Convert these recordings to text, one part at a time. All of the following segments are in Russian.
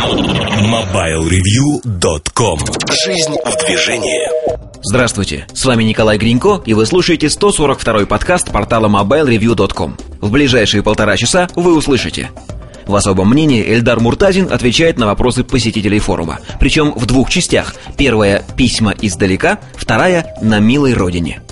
MobileReview.com Жизнь в движении Здравствуйте, с вами Николай Гринько, и вы слушаете 142-й подкаст портала MobileReview.com. В ближайшие полтора часа вы услышите в особом мнении Эльдар Муртазин отвечает на вопросы посетителей форума. Причем в двух частях. Первая – письма издалека, вторая – на милой родине.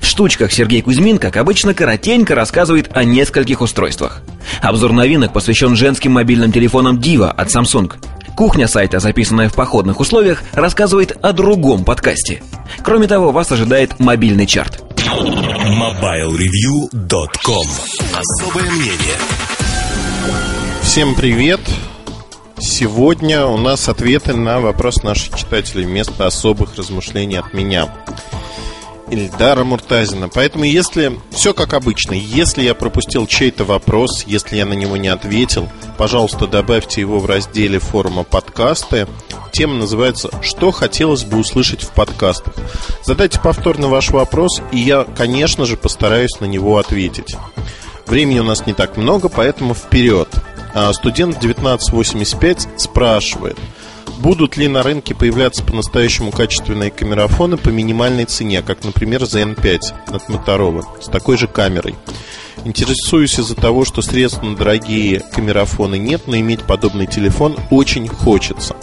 В штучках Сергей Кузьмин, как обычно, коротенько рассказывает о нескольких устройствах. Обзор новинок посвящен женским мобильным телефонам Diva от Samsung. Кухня сайта, записанная в походных условиях, рассказывает о другом подкасте. Кроме того, вас ожидает мобильный чарт. MobileReview.com Особое мнение Всем привет! Сегодня у нас ответы на вопрос наших читателей вместо особых размышлений от меня. Ильдара Муртазина. Поэтому если все как обычно, если я пропустил чей-то вопрос, если я на него не ответил, пожалуйста, добавьте его в разделе форума подкасты. Тема называется «Что хотелось бы услышать в подкастах?». Задайте повторно ваш вопрос, и я, конечно же, постараюсь на него ответить. Времени у нас не так много, поэтому вперед. А студент 1985 спрашивает, будут ли на рынке появляться по-настоящему качественные камерафоны по минимальной цене, как, например, ZN5 от Motorola с такой же камерой. Интересуюсь из-за того, что средств на дорогие камерафоны нет, но иметь подобный телефон очень хочется.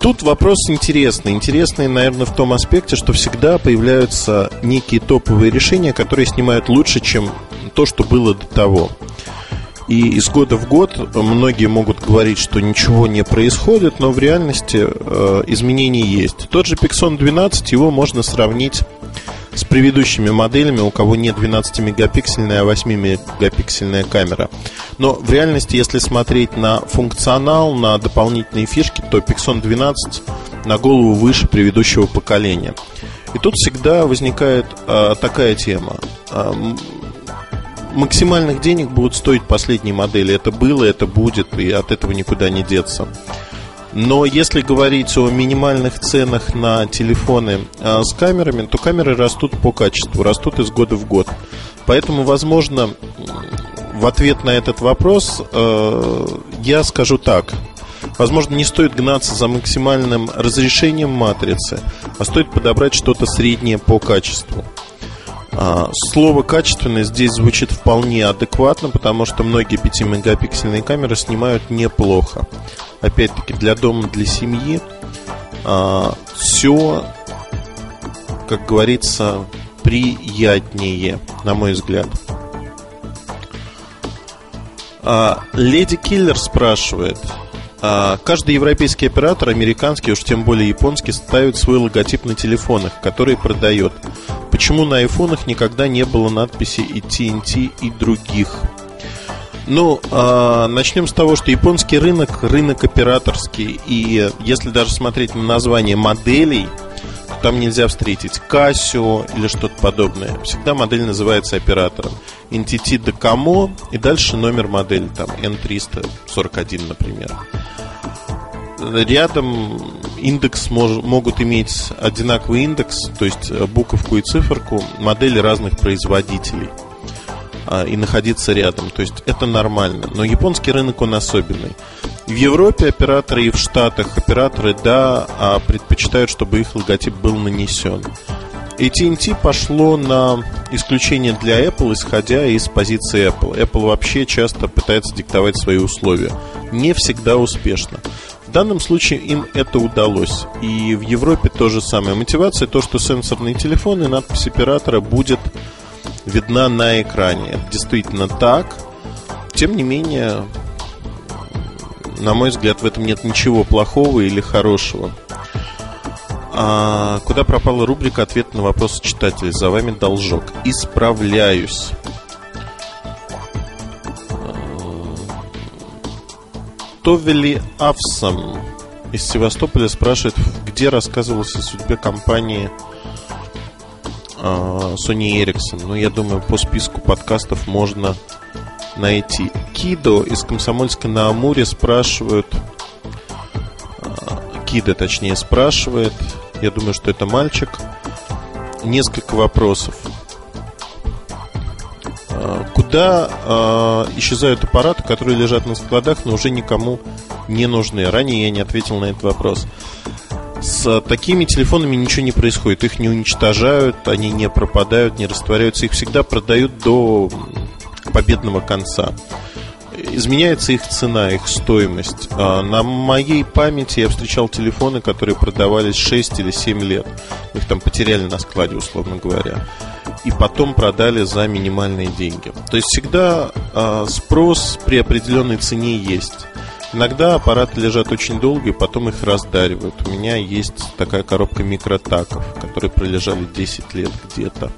Тут вопрос интересный. Интересный, наверное, в том аспекте, что всегда появляются некие топовые решения, которые снимают лучше, чем то, что было до того. И из года в год многие могут говорить, что ничего не происходит, но в реальности э, изменения есть. Тот же Pixon 12, его можно сравнить с предыдущими моделями, у кого не 12-мегапиксельная, а 8-мегапиксельная камера. Но в реальности, если смотреть на функционал, на дополнительные фишки, то Pixon 12 на голову выше предыдущего поколения. И тут всегда возникает э, такая тема. Э, максимальных денег будут стоить последние модели. Это было, это будет, и от этого никуда не деться. Но если говорить о минимальных ценах на телефоны э, с камерами, то камеры растут по качеству, растут из года в год. Поэтому, возможно, в ответ на этот вопрос э, я скажу так. Возможно, не стоит гнаться за максимальным разрешением матрицы, а стоит подобрать что-то среднее по качеству. А, слово «качественное» здесь звучит вполне адекватно, потому что многие 5-мегапиксельные камеры снимают неплохо. Опять-таки, для дома, для семьи а, все, как говорится, приятнее, на мой взгляд. А, Леди Киллер спрашивает – каждый европейский оператор, американский, уж тем более японский, ставит свой логотип на телефонах, который продает. Почему на айфонах никогда не было надписи и TNT и других? Ну, э, начнем с того, что японский рынок рынок операторский, и если даже смотреть на название моделей, там нельзя встретить Casio или что-то подобное. Всегда модель называется оператором. NTT Docomo и дальше номер модели, там N341, например. Рядом индекс мож, могут иметь одинаковый индекс, то есть э, буковку и циферку, модели разных производителей а, и находиться рядом. То есть это нормально. Но японский рынок, он особенный. В Европе операторы и в Штатах операторы, да, а предпочитают, чтобы их логотип был нанесен. AT&T пошло на исключение для Apple, исходя из позиции Apple. Apple вообще часто пытается диктовать свои условия. Не всегда успешно. В данном случае им это удалось. И в Европе то же самое. Мотивация то, что сенсорные телефоны, надпись оператора будет видна на экране. Это действительно так. Тем не менее, на мой взгляд, в этом нет ничего плохого или хорошего. А куда пропала рубрика «Ответ на вопрос читателей»? За вами должок. Исправляюсь. Товели Авсам из Севастополя спрашивает, где рассказывалось о судьбе компании Sony Ericsson. Ну, я думаю, по списку подкастов можно найти. Кидо из Комсомольска на Амуре спрашивают, а, Кида, точнее, спрашивает, я думаю, что это мальчик, несколько вопросов. А, куда исчезают аппараты, которые лежат на складах, но уже никому не нужны. Ранее я не ответил на этот вопрос. С такими телефонами ничего не происходит. Их не уничтожают, они не пропадают, не растворяются. Их всегда продают до победного конца. Изменяется их цена, их стоимость. А, на моей памяти я встречал телефоны, которые продавались 6 или 7 лет. Их там потеряли на складе, условно говоря. И потом продали за минимальные деньги. То есть всегда а, спрос при определенной цене есть. Иногда аппараты лежат очень долго и потом их раздаривают. У меня есть такая коробка микротаков, которые пролежали 10 лет где-то.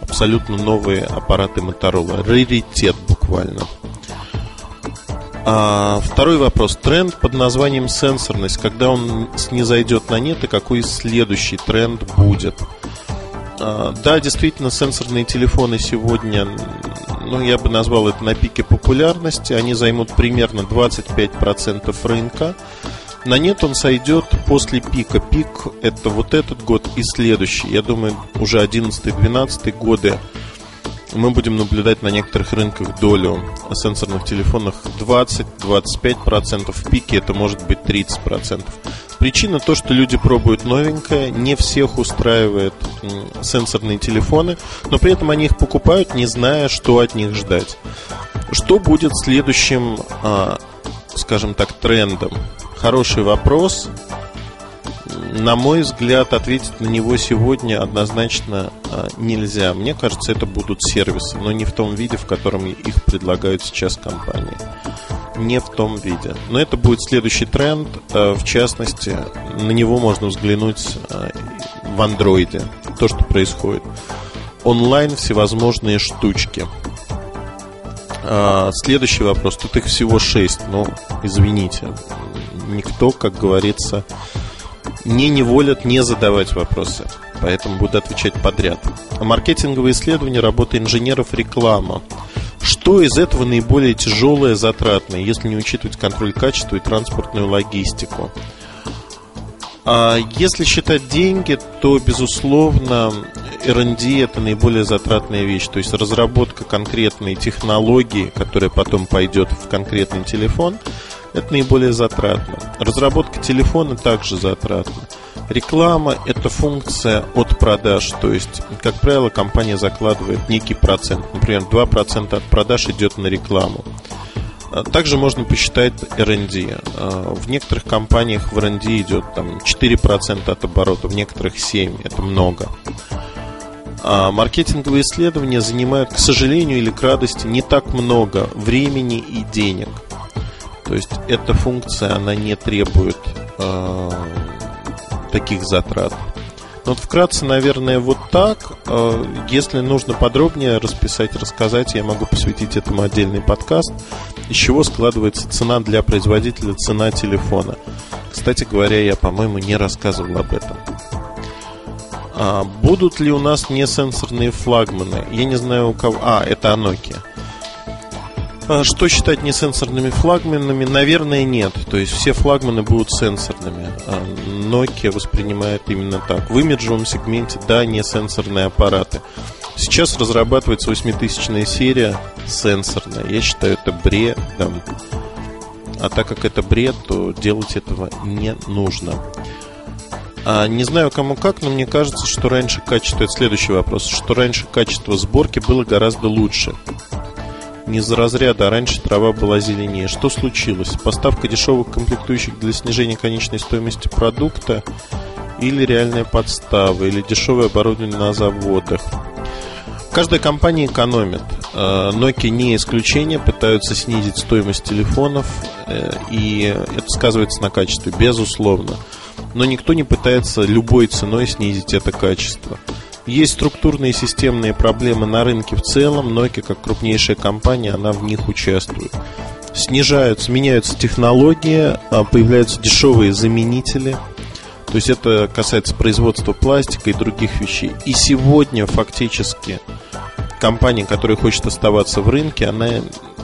Абсолютно новые аппараты Motorola. Раритет буквально. А, второй вопрос. Тренд под названием сенсорность. Когда он снизойдет на нет и какой следующий тренд будет? А, да, действительно, сенсорные телефоны сегодня ну, я бы назвал это на пике популярности. Они займут примерно 25% рынка. На нет он сойдет после пика. Пик это вот этот год и следующий. Я думаю, уже 11-12 годы мы будем наблюдать на некоторых рынках долю сенсорных телефонов 20-25%, в пике это может быть 30%. Причина то, что люди пробуют новенькое, не всех устраивает сенсорные телефоны, но при этом они их покупают, не зная, что от них ждать. Что будет следующим, а, скажем так, трендом? Хороший вопрос на мой взгляд, ответить на него сегодня однозначно а, нельзя. Мне кажется, это будут сервисы, но не в том виде, в котором их предлагают сейчас компании. Не в том виде. Но это будет следующий тренд. А, в частности, на него можно взглянуть а, в андроиде. То, что происходит. Онлайн всевозможные штучки. Следующий вопрос. Тут их всего шесть. Но, извините, никто, как говорится, не неволят не задавать вопросы, поэтому буду отвечать подряд. Маркетинговые исследования, работа инженеров, реклама. Что из этого наиболее тяжелое, затратное, если не учитывать контроль качества и транспортную логистику? А если считать деньги, то, безусловно, R&D это наиболее затратная вещь. То есть разработка конкретной технологии, которая потом пойдет в конкретный телефон – это наиболее затратно. Разработка телефона также затратна. Реклама – это функция от продаж, то есть, как правило, компания закладывает некий процент. Например, 2% от продаж идет на рекламу. А, также можно посчитать R&D. А, в некоторых компаниях в R&D идет там, 4% от оборота, в некоторых 7%. Это много. А маркетинговые исследования занимают, к сожалению или к радости, не так много времени и денег – то есть эта функция, она не требует э, таких затрат. Ну, вот вкратце, наверное, вот так. Э, если нужно подробнее расписать, рассказать, я могу посвятить этому отдельный подкаст. Из чего складывается цена для производителя, цена телефона. Кстати говоря, я, по-моему, не рассказывал об этом. А будут ли у нас несенсорные флагманы? Я не знаю у кого. А, это Nokia. А что считать несенсорными флагманами? Наверное, нет. То есть все флагманы будут сенсорными. А Nokia воспринимает именно так. В имиджевом сегменте, да, не сенсорные аппараты. Сейчас разрабатывается 8000 серия сенсорная. Я считаю это бредом. А так как это бред, то делать этого не нужно. А, не знаю кому как, но мне кажется, что раньше качество, это следующий вопрос, что раньше качество сборки было гораздо лучше не за разряда, а раньше трава была зеленее. Что случилось? Поставка дешевых комплектующих для снижения конечной стоимости продукта или реальная подстава, или дешевое оборудование на заводах. Каждая компания экономит. Э, Nokia не исключение, пытаются снизить стоимость телефонов, э, и это сказывается на качестве, безусловно. Но никто не пытается любой ценой снизить это качество. Есть структурные и системные проблемы на рынке в целом. Nokia, как крупнейшая компания, она в них участвует. Снижаются, меняются технологии, а, появляются дешевые заменители. То есть это касается производства пластика и других вещей. И сегодня фактически компания, которая хочет оставаться в рынке, она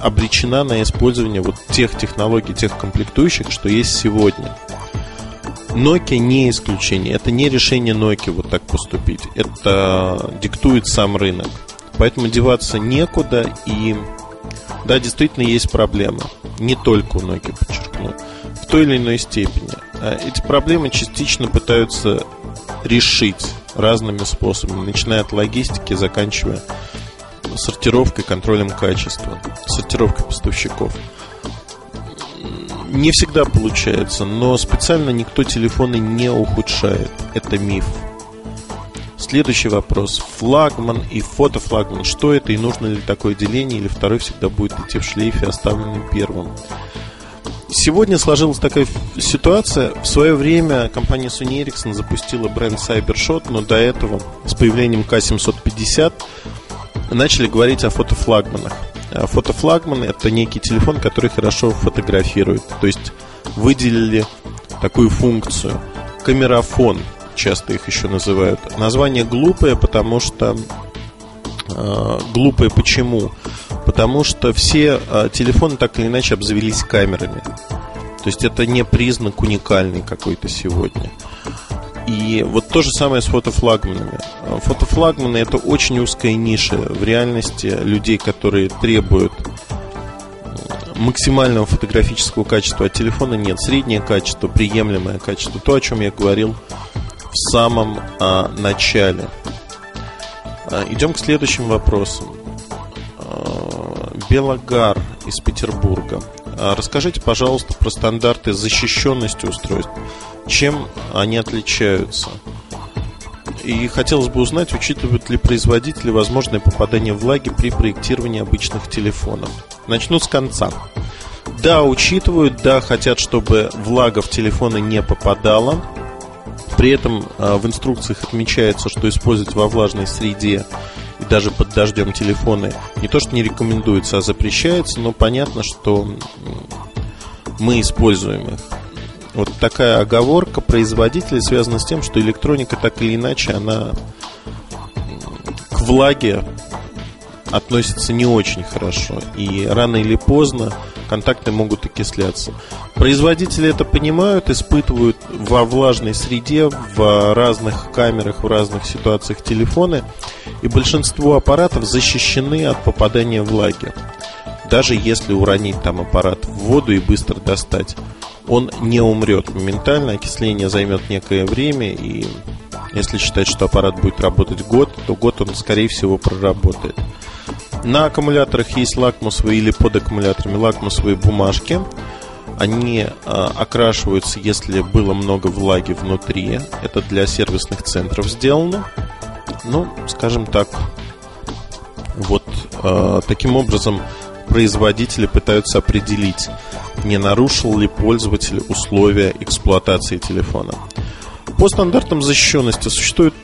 обречена на использование вот тех технологий, тех комплектующих, что есть сегодня. Nokia не исключение. Это не решение Nokia вот так поступить. Это диктует сам рынок. Поэтому деваться некуда. И да, действительно есть проблема. Не только у Nokia, подчеркну. В той или иной степени. А эти проблемы частично пытаются решить разными способами, начиная от логистики, заканчивая сортировкой, контролем качества, сортировкой поставщиков. Не всегда получается, но специально никто телефоны не ухудшает. Это миф. Следующий вопрос. Флагман и фотофлагман. Что это и нужно ли такое деление, или второй всегда будет идти в шлейфе, оставленный первым? Сегодня сложилась такая ситуация. В свое время компания Sony Ericsson запустила бренд CyberShot, но до этого с появлением K750 начали говорить о фотофлагманах. А фотофлагман – это некий телефон, который хорошо фотографирует. То есть выделили такую функцию. Камерафон, часто их еще называют. Название глупое, потому что... Э, глупое почему? Потому что все э, телефоны так или иначе обзавелись камерами. То есть это не признак уникальный какой-то сегодня. И вот то же самое с фотофлагманами. Фотофлагманы это очень узкая ниша в реальности людей, которые требуют максимального фотографического качества от телефона нет. Среднее качество, приемлемое качество. То, о чем я говорил в самом а, начале. А, идем к следующим вопросам. А, Белогар из Петербурга. А, расскажите, пожалуйста, про стандарты защищенности устройств. Чем они отличаются? И хотелось бы узнать, учитывают ли производители возможное попадание влаги при проектировании обычных телефонов. Начну с конца. Да, учитывают, да, хотят, чтобы влага в телефоны не попадала. При этом а, в инструкциях отмечается, что использовать во влажной среде и даже под дождем телефоны не то что не рекомендуется, а запрещается, но понятно, что мы используем их. Вот такая оговорка производителей связана с тем, что электроника так или иначе, она к влаге относится не очень хорошо. И рано или поздно контакты могут окисляться. Производители это понимают, испытывают во влажной среде, в разных камерах, в разных ситуациях телефоны. И большинство аппаратов защищены от попадания влаги. Даже если уронить там аппарат в воду и быстро достать он не умрет моментально, окисление займет некое время, и если считать, что аппарат будет работать год, то год он, скорее всего, проработает. На аккумуляторах есть лакмусовые или под аккумуляторами лакмусовые бумажки. Они а, окрашиваются, если было много влаги внутри. Это для сервисных центров сделано. Ну, скажем так, вот а, таким образом производители пытаются определить, не нарушил ли пользователь условия эксплуатации телефона. По стандартам защищенности существуют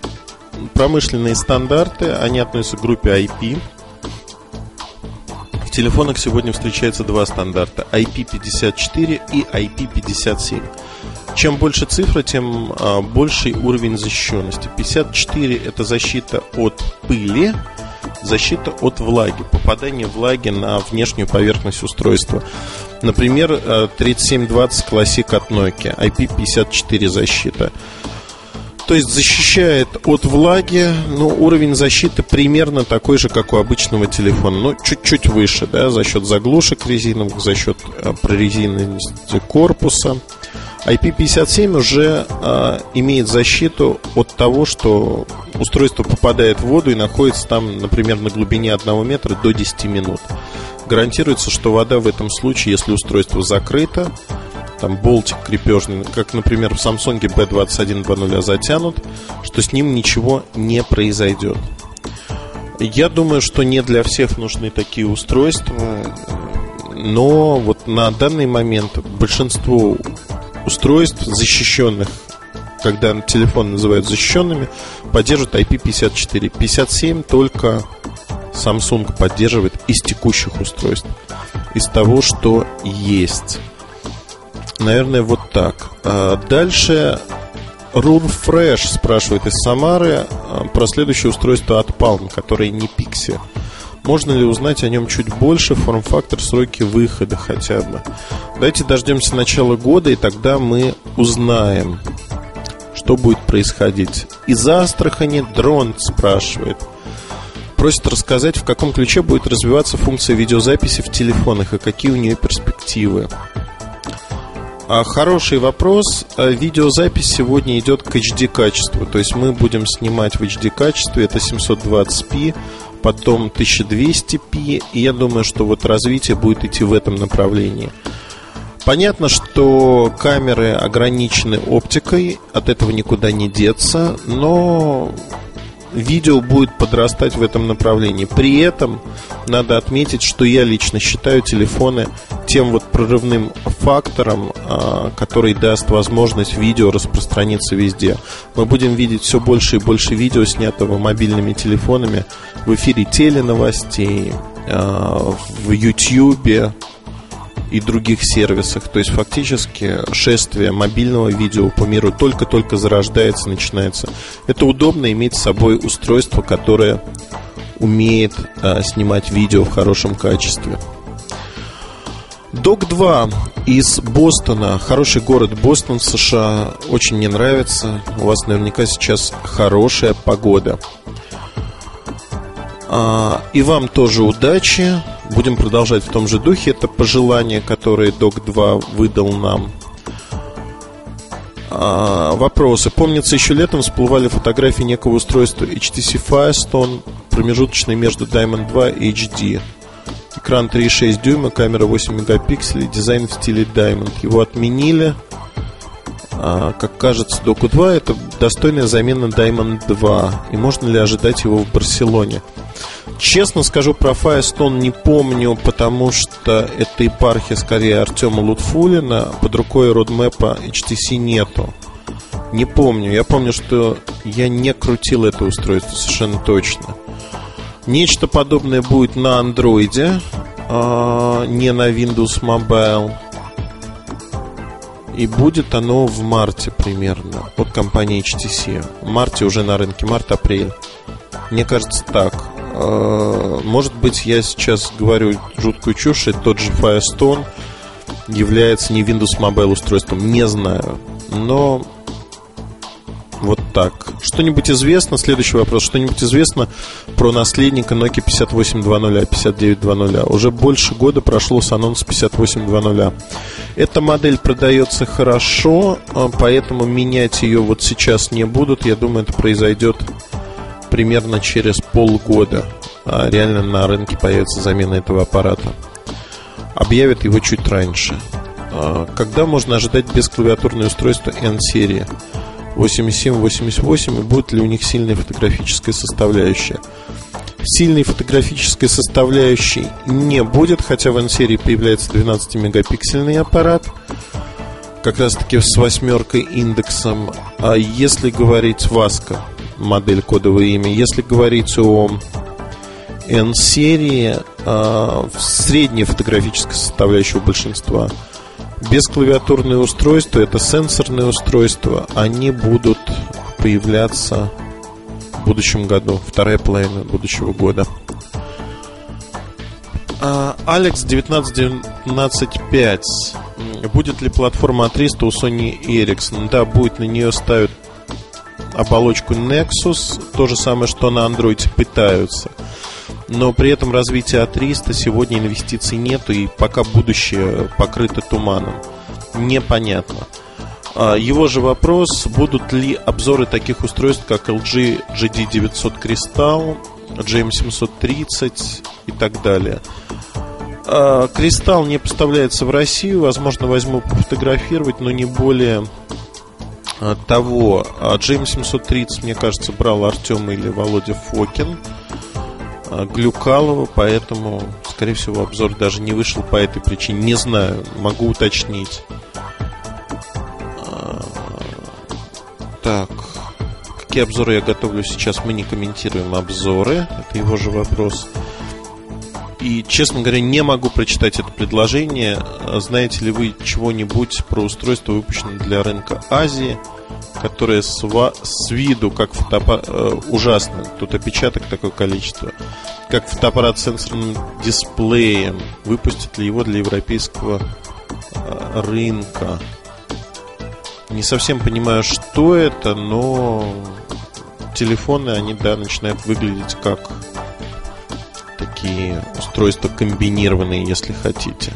промышленные стандарты, они относятся к группе IP. В телефонах сегодня встречается два стандарта IP54 и IP57. Чем больше цифра, тем а, больший уровень защищенности. 54 это защита от пыли, защита от влаги, попадание влаги на внешнюю поверхность устройства. Например, 3720 э, Classic от Nokia, IP54 защита. То есть защищает от влаги, но уровень защиты примерно такой же, как у обычного телефона, но чуть-чуть выше, да, за счет заглушек резиновых, за счет э, прорезиненности корпуса. IP57 уже э, имеет защиту от того, что устройство попадает в воду и находится там, например, на глубине 1 метра до 10 минут. Гарантируется, что вода в этом случае, если устройство закрыто, там болтик крепежный, как, например, в Samsung B2120 затянут, что с ним ничего не произойдет. Я думаю, что не для всех нужны такие устройства, но вот на данный момент большинство устройств защищенных когда телефон называют защищенными, поддерживают IP54. 57 только Samsung поддерживает из текущих устройств, из того, что есть. Наверное, вот так. А дальше Fresh спрашивает из Самары а, про следующее устройство от Palm, которое не Pixie. Можно ли узнать о нем чуть больше, форм-фактор, сроки выхода хотя бы? Давайте дождемся начала года, и тогда мы узнаем, что будет происходить. Из Астрахани дрон спрашивает. Просит рассказать, в каком ключе будет развиваться функция видеозаписи в телефонах и какие у нее перспективы. А хороший вопрос. А, видеозапись сегодня идет к HD качеству. То есть мы будем снимать в HD качестве. Это 720p, потом 1200p. И я думаю, что вот развитие будет идти в этом направлении. Понятно, что камеры ограничены оптикой, от этого никуда не деться, но видео будет подрастать в этом направлении. При этом надо отметить, что я лично считаю телефоны тем вот прорывным фактором, а, который даст возможность видео распространиться везде. Мы будем видеть все больше и больше видео, снятого мобильными телефонами в эфире теленовостей, а, в YouTube, и других сервисах. То есть фактически шествие мобильного видео по миру только-только зарождается, начинается. Это удобно иметь с собой устройство, которое умеет а, снимать видео в хорошем качестве. Док 2 из Бостона. Хороший город Бостон, США. Очень мне нравится. У вас наверняка сейчас хорошая погода. А, и вам тоже удачи. Будем продолжать в том же духе. Это пожелание, которое Док 2 выдал нам. А, вопросы. Помнится, еще летом всплывали фотографии некого устройства HTC Firestone, промежуточный между Diamond 2 и HD. Экран 3,6 дюйма, камера 8 мегапикселей, дизайн в стиле Diamond. Его отменили. А, как кажется, Доку 2 это достойная замена Diamond 2. И можно ли ожидать его в Барселоне? Честно скажу, про Firestone не помню, потому что это епархия скорее Артема Лутфулина. Под рукой родмэпа HTC нету. Не помню. Я помню, что я не крутил это устройство совершенно точно. Нечто подобное будет на андроиде, а не на Windows Mobile. И будет оно в марте примерно от компании HTC. В марте уже на рынке, март-апрель. Мне кажется так. А, может быть, я сейчас говорю жуткую чушь, и тот же Firestone является не Windows Mobile устройством, не знаю. Но вот так. Что-нибудь известно? Следующий вопрос. Что-нибудь известно про наследника Nokia 5820, 5920? Уже больше года прошло с анонса 5820. Эта модель продается хорошо, а, поэтому менять ее вот сейчас не будут. Я думаю, это произойдет примерно через полгода а реально на рынке появится замена этого аппарата. Объявят его чуть раньше. А когда можно ожидать бесклавиатурное устройство N-серии? 87-88 и будет ли у них сильная фотографическая составляющая? Сильной фотографической составляющей не будет, хотя в N-серии появляется 12-мегапиксельный аппарат, как раз таки с восьмеркой индексом. А если говорить Васка, модель кодовое имя. Если говорить о N-серии, э, средняя фотографическая составляющая у большинства. Бесклавиатурные устройства, это сенсорные устройства, они будут появляться в будущем году, вторая половина будущего года. А, Алекс 19.19.5 Будет ли платформа A300 у Sony Ericsson? Да, будет, на нее ставят оболочку Nexus, то же самое, что на Android пытаются. Но при этом развития А300 сегодня инвестиций нету, и пока будущее покрыто туманом. Непонятно. А, его же вопрос, будут ли обзоры таких устройств, как LG GD900 Crystal, GM730 и так далее. Кристалл не поставляется в Россию, возможно, возьму пофотографировать, но не более того. А GM730, мне кажется, брал Артем или Володя Фокин а, Глюкалова, поэтому, скорее всего, обзор даже не вышел по этой причине. Не знаю, могу уточнить. Так, какие обзоры я готовлю сейчас, мы не комментируем обзоры. Это его же вопрос. И, честно говоря, не могу прочитать это предложение. Знаете ли вы чего-нибудь про устройство, выпущенное для рынка Азии, которое с, с виду как фотоаппарат... Э, ужасно, тут опечаток такое количество, как фотоаппарат с сенсорным дисплеем. Выпустят ли его для европейского э, рынка? Не совсем понимаю, что это, но телефоны, они, да, начинают выглядеть как такие устройства комбинированные, если хотите.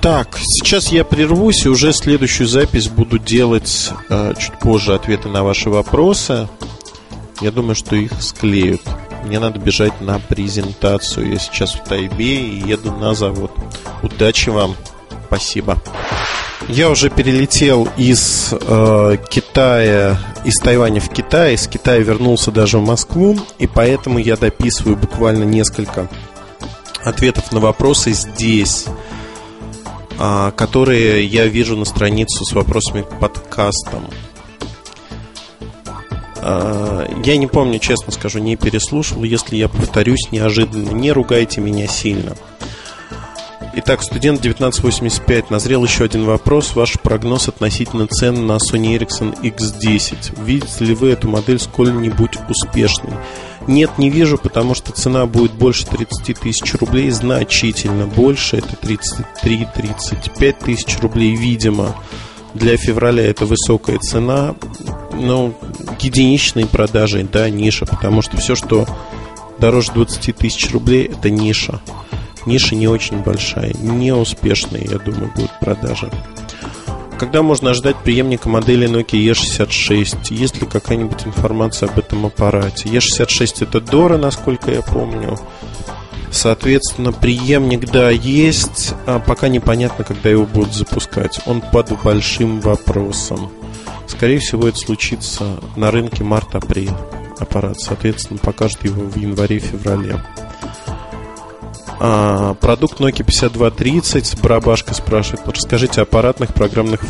Так, сейчас я прервусь и уже следующую запись буду делать э, чуть позже ответы на ваши вопросы. Я думаю, что их склеют. Мне надо бежать на презентацию. Я сейчас в Тайбе и еду на завод. Удачи вам. Спасибо. Я уже перелетел из э, Китая, из Тайваня в Китай, из Китая вернулся даже в Москву, и поэтому я дописываю буквально несколько ответов на вопросы здесь, э, которые я вижу на страницу с вопросами к подкастам. Э, я не помню, честно скажу, не переслушал. Если я повторюсь неожиданно, не ругайте меня сильно. Итак, студент 1985. Назрел еще один вопрос. Ваш прогноз относительно цен на Sony Ericsson X10. Видите ли вы эту модель сколь-нибудь успешной? Нет, не вижу, потому что цена будет больше 30 тысяч рублей, значительно больше. Это 33-35 тысяч рублей, видимо. Для февраля это высокая цена. Но единичные продажи, да, ниша, потому что все, что дороже 20 тысяч рублей, это ниша ниша не очень большая, неуспешные, я думаю, будут продажи. Когда можно ожидать преемника модели Nokia E66? Есть ли какая-нибудь информация об этом аппарате? E66 это Dora, насколько я помню. Соответственно, преемник, да, есть. А пока непонятно, когда его будут запускать. Он под большим вопросом. Скорее всего, это случится на рынке март-апрель. Аппарат, соответственно, покажет его в январе-феврале. А, продукт Nokia 5230, Барабашка спрашивает, расскажите о аппаратных программных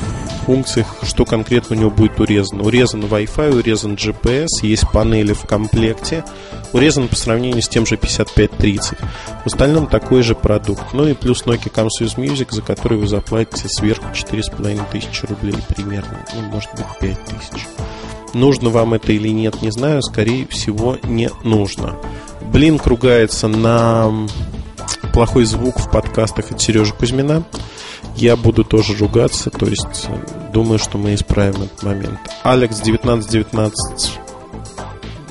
функциях, что конкретно у него будет урезано. Урезан Wi-Fi, урезан GPS, есть панели в комплекте, урезан по сравнению с тем же 5530. В остальном такой же продукт. Ну и плюс Nokia with Music, за который вы заплатите сверху 4500 рублей примерно, ну, может быть 5000. Нужно вам это или нет, не знаю, скорее всего не нужно. Блин ругается на плохой звук в подкастах от Сережи Кузьмина. Я буду тоже ругаться, то есть э, думаю, что мы исправим этот момент. Алекс 1919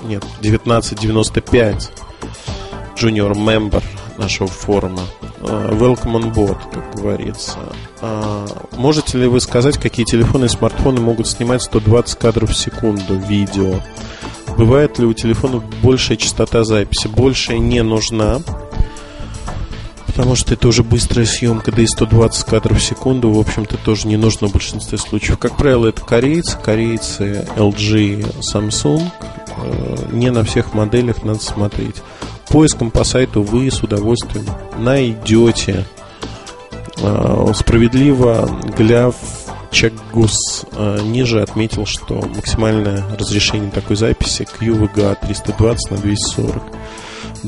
нет, 1995 junior member нашего форума. Э, welcome on board, как говорится. Э, можете ли вы сказать, какие телефоны и смартфоны могут снимать 120 кадров в секунду видео? Бывает ли у телефонов большая частота записи? Большая не нужна потому что это уже быстрая съемка, да и 120 кадров в секунду, в общем-то, тоже не нужно в большинстве случаев. Как правило, это корейцы, корейцы LG, Samsung. Э, не на всех моделях надо смотреть. Поиском по сайту вы с удовольствием найдете. Э, справедливо Гляв Чекгус э, ниже отметил, что максимальное разрешение такой записи QVGA 320 на 240.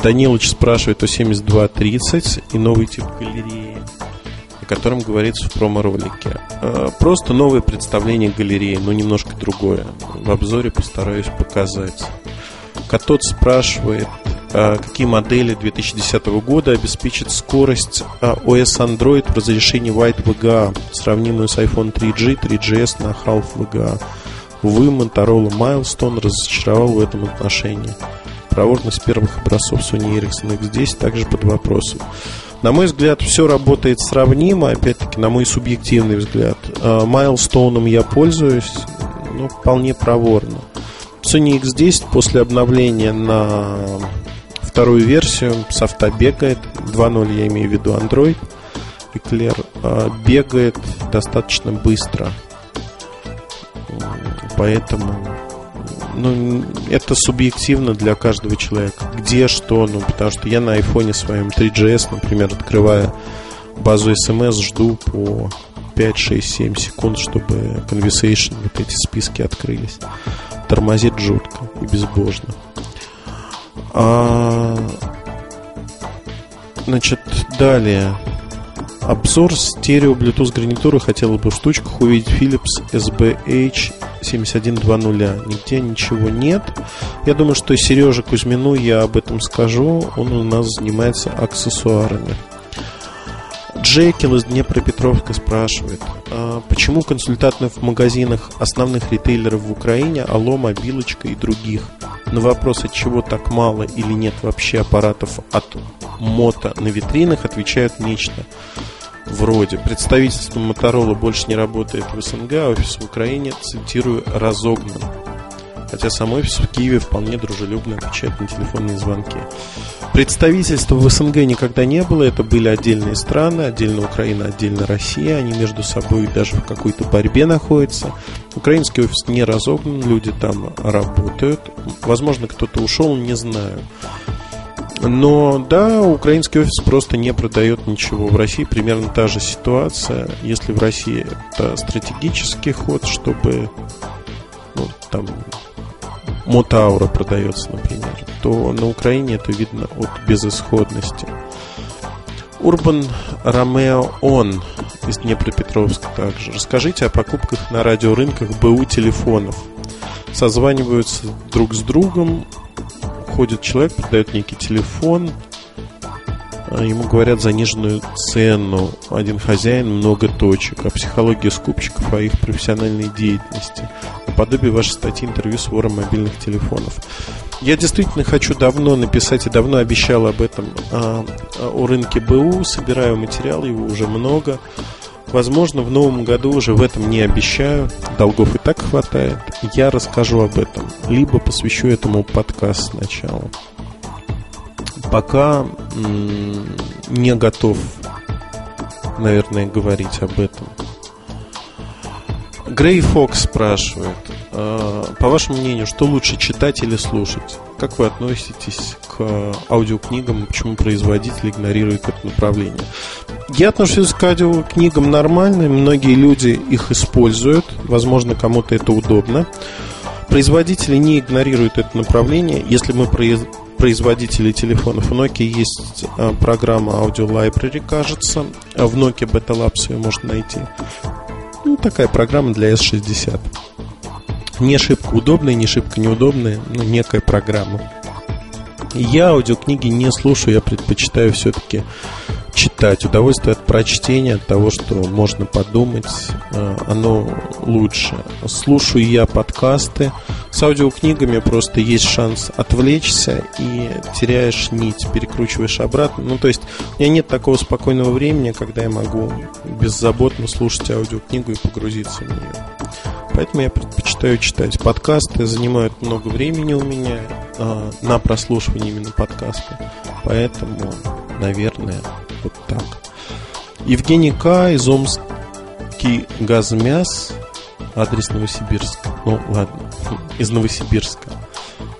Данилович спрашивает о 7230 и новый тип галереи, о котором говорится в промо-ролике. Э, просто новое представление галереи, но немножко другое. В обзоре постараюсь показать. Катот спрашивает, э, какие модели 2010 года обеспечат скорость OS э, Android в разрешении White VGA, сравнимую с iPhone 3G, 3GS на Half VGA. Увы, Motorola Milestone разочаровал в этом отношении проворность первых образцов Sony Ericsson X10 также под вопросом. На мой взгляд, все работает сравнимо, опять-таки, на мой субъективный взгляд. Майлстоуном я пользуюсь, ну, вполне проворно. Sony X10 после обновления на вторую версию софта бегает. 2.0 я имею в виду Android. Эклер бегает достаточно быстро. Поэтому ну, это субъективно для каждого человека. Где что, ну, потому что я на айфоне своем 3GS, например, открывая базу SMS, жду по 5, 6, 7 секунд, чтобы conversation, вот эти списки открылись. Тормозит жутко и безбожно. А, значит, далее. Обзор стерео Bluetooth гарнитуры хотела бы в штучках увидеть Philips SBH 7120. Нигде ничего нет. Я думаю, что Сереже Кузьмину я об этом скажу. Он у нас занимается аксессуарами. Джекил из Днепропетровска спрашивает, а почему консультанты в магазинах основных ритейлеров в Украине, Алло, Мобилочка и других, на вопрос, от чего так мало или нет вообще аппаратов от мото на витринах, отвечают нечто. Вроде представительство Моторола больше не работает в СНГ, а офис в Украине, цитирую, разогнан. Хотя сам офис в Киеве вполне дружелюбно отвечает на телефонные звонки. Представительства в СНГ никогда не было, это были отдельные страны, отдельно Украина, отдельно Россия, они между собой даже в какой-то борьбе находятся. Украинский офис не разогнан, люди там работают. Возможно, кто-то ушел, не знаю. Но да, украинский офис просто не продает ничего. В России примерно та же ситуация. Если в России это стратегический ход, чтобы ну, там Мотаура продается, например, то на Украине это видно от безысходности. Урбан Ромео Он из Днепропетровска также. Расскажите о покупках на радиорынках БУ телефонов. Созваниваются друг с другом, ходит человек, продает некий телефон, а ему говорят заниженную цену, один хозяин, много точек, о психологии скупщиков, о их профессиональной деятельности, наподобие вашей статьи интервью с вором мобильных телефонов. Я действительно хочу давно написать и давно обещал об этом а, а, о рынке БУ, собираю материал, его уже много. Возможно, в новом году уже в этом не обещаю. Долгов и так хватает. Я расскажу об этом. Либо посвящу этому подкаст сначала. Пока не готов, наверное, говорить об этом. Грей Фокс спрашивает, «А, по вашему мнению, что лучше читать или слушать? Как вы относитесь к аудиокнигам? Почему производитель игнорирует это направление? Я отношусь к аудиокнигам нормально. Многие люди их используют. Возможно, кому-то это удобно. Производители не игнорируют это направление. Если мы производители телефонов. У Nokia есть а, программа Audio Library, кажется. В Nokia Beta Labs ее можно найти. Ну, такая программа для S60. Не шибко удобная, не шибко неудобная, но некая программа. Я аудиокниги не слушаю, я предпочитаю все-таки читать. Удовольствие от прочтения, от того, что можно подумать, э, оно лучше. Слушаю я подкасты. С аудиокнигами просто есть шанс отвлечься и теряешь нить, перекручиваешь обратно. Ну, то есть у меня нет такого спокойного времени, когда я могу беззаботно слушать аудиокнигу и погрузиться в нее. Поэтому я предпочитаю читать. Подкасты занимают много времени у меня э, на прослушивание именно подкаста. Поэтому, наверное, вот так. Евгений К. из Омский газмяс. Адрес Новосибирск. Ну, ладно, из Новосибирска.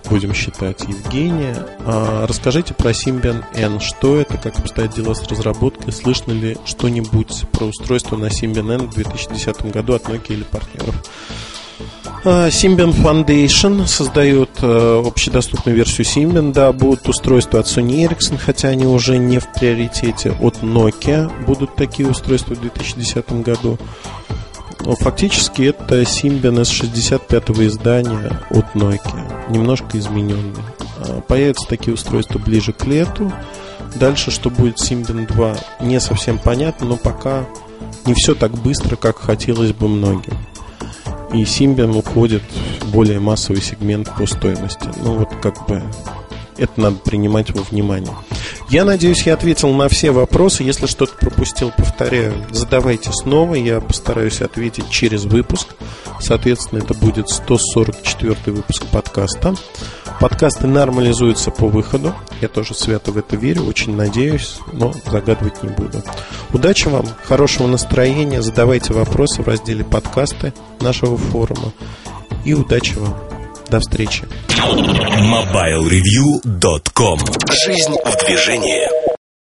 Будем считать Евгения. А, расскажите про Symbian N. Что это, как обстоят дела с разработкой? Слышно ли что-нибудь про устройство на Symbian N в 2010 году от Nokia или партнеров? А, Symbian Foundation создает э, общедоступную версию Symbian. Да, будут устройства от Sony Ericsson, хотя они уже не в приоритете. От Nokia будут такие устройства в 2010 году. Но фактически это Symbian S65 издания от Nokia, немножко измененный. А, появятся такие устройства ближе к лету. Дальше, что будет Symbian 2, не совсем понятно, но пока не все так быстро, как хотелось бы многим и Symbian уходит в более массовый сегмент по стоимости. Ну вот как бы это надо принимать во внимание. Я надеюсь, я ответил на все вопросы. Если что-то пропустил, повторяю, задавайте снова. Я постараюсь ответить через выпуск. Соответственно, это будет 144 выпуск подкаста. Подкасты нормализуются по выходу. Я тоже свято в это верю, очень надеюсь, но загадывать не буду. Удачи вам, хорошего настроения, задавайте вопросы в разделе подкасты нашего форума. И удачи вам. До встречи. MobileReview.com Жизнь в движении.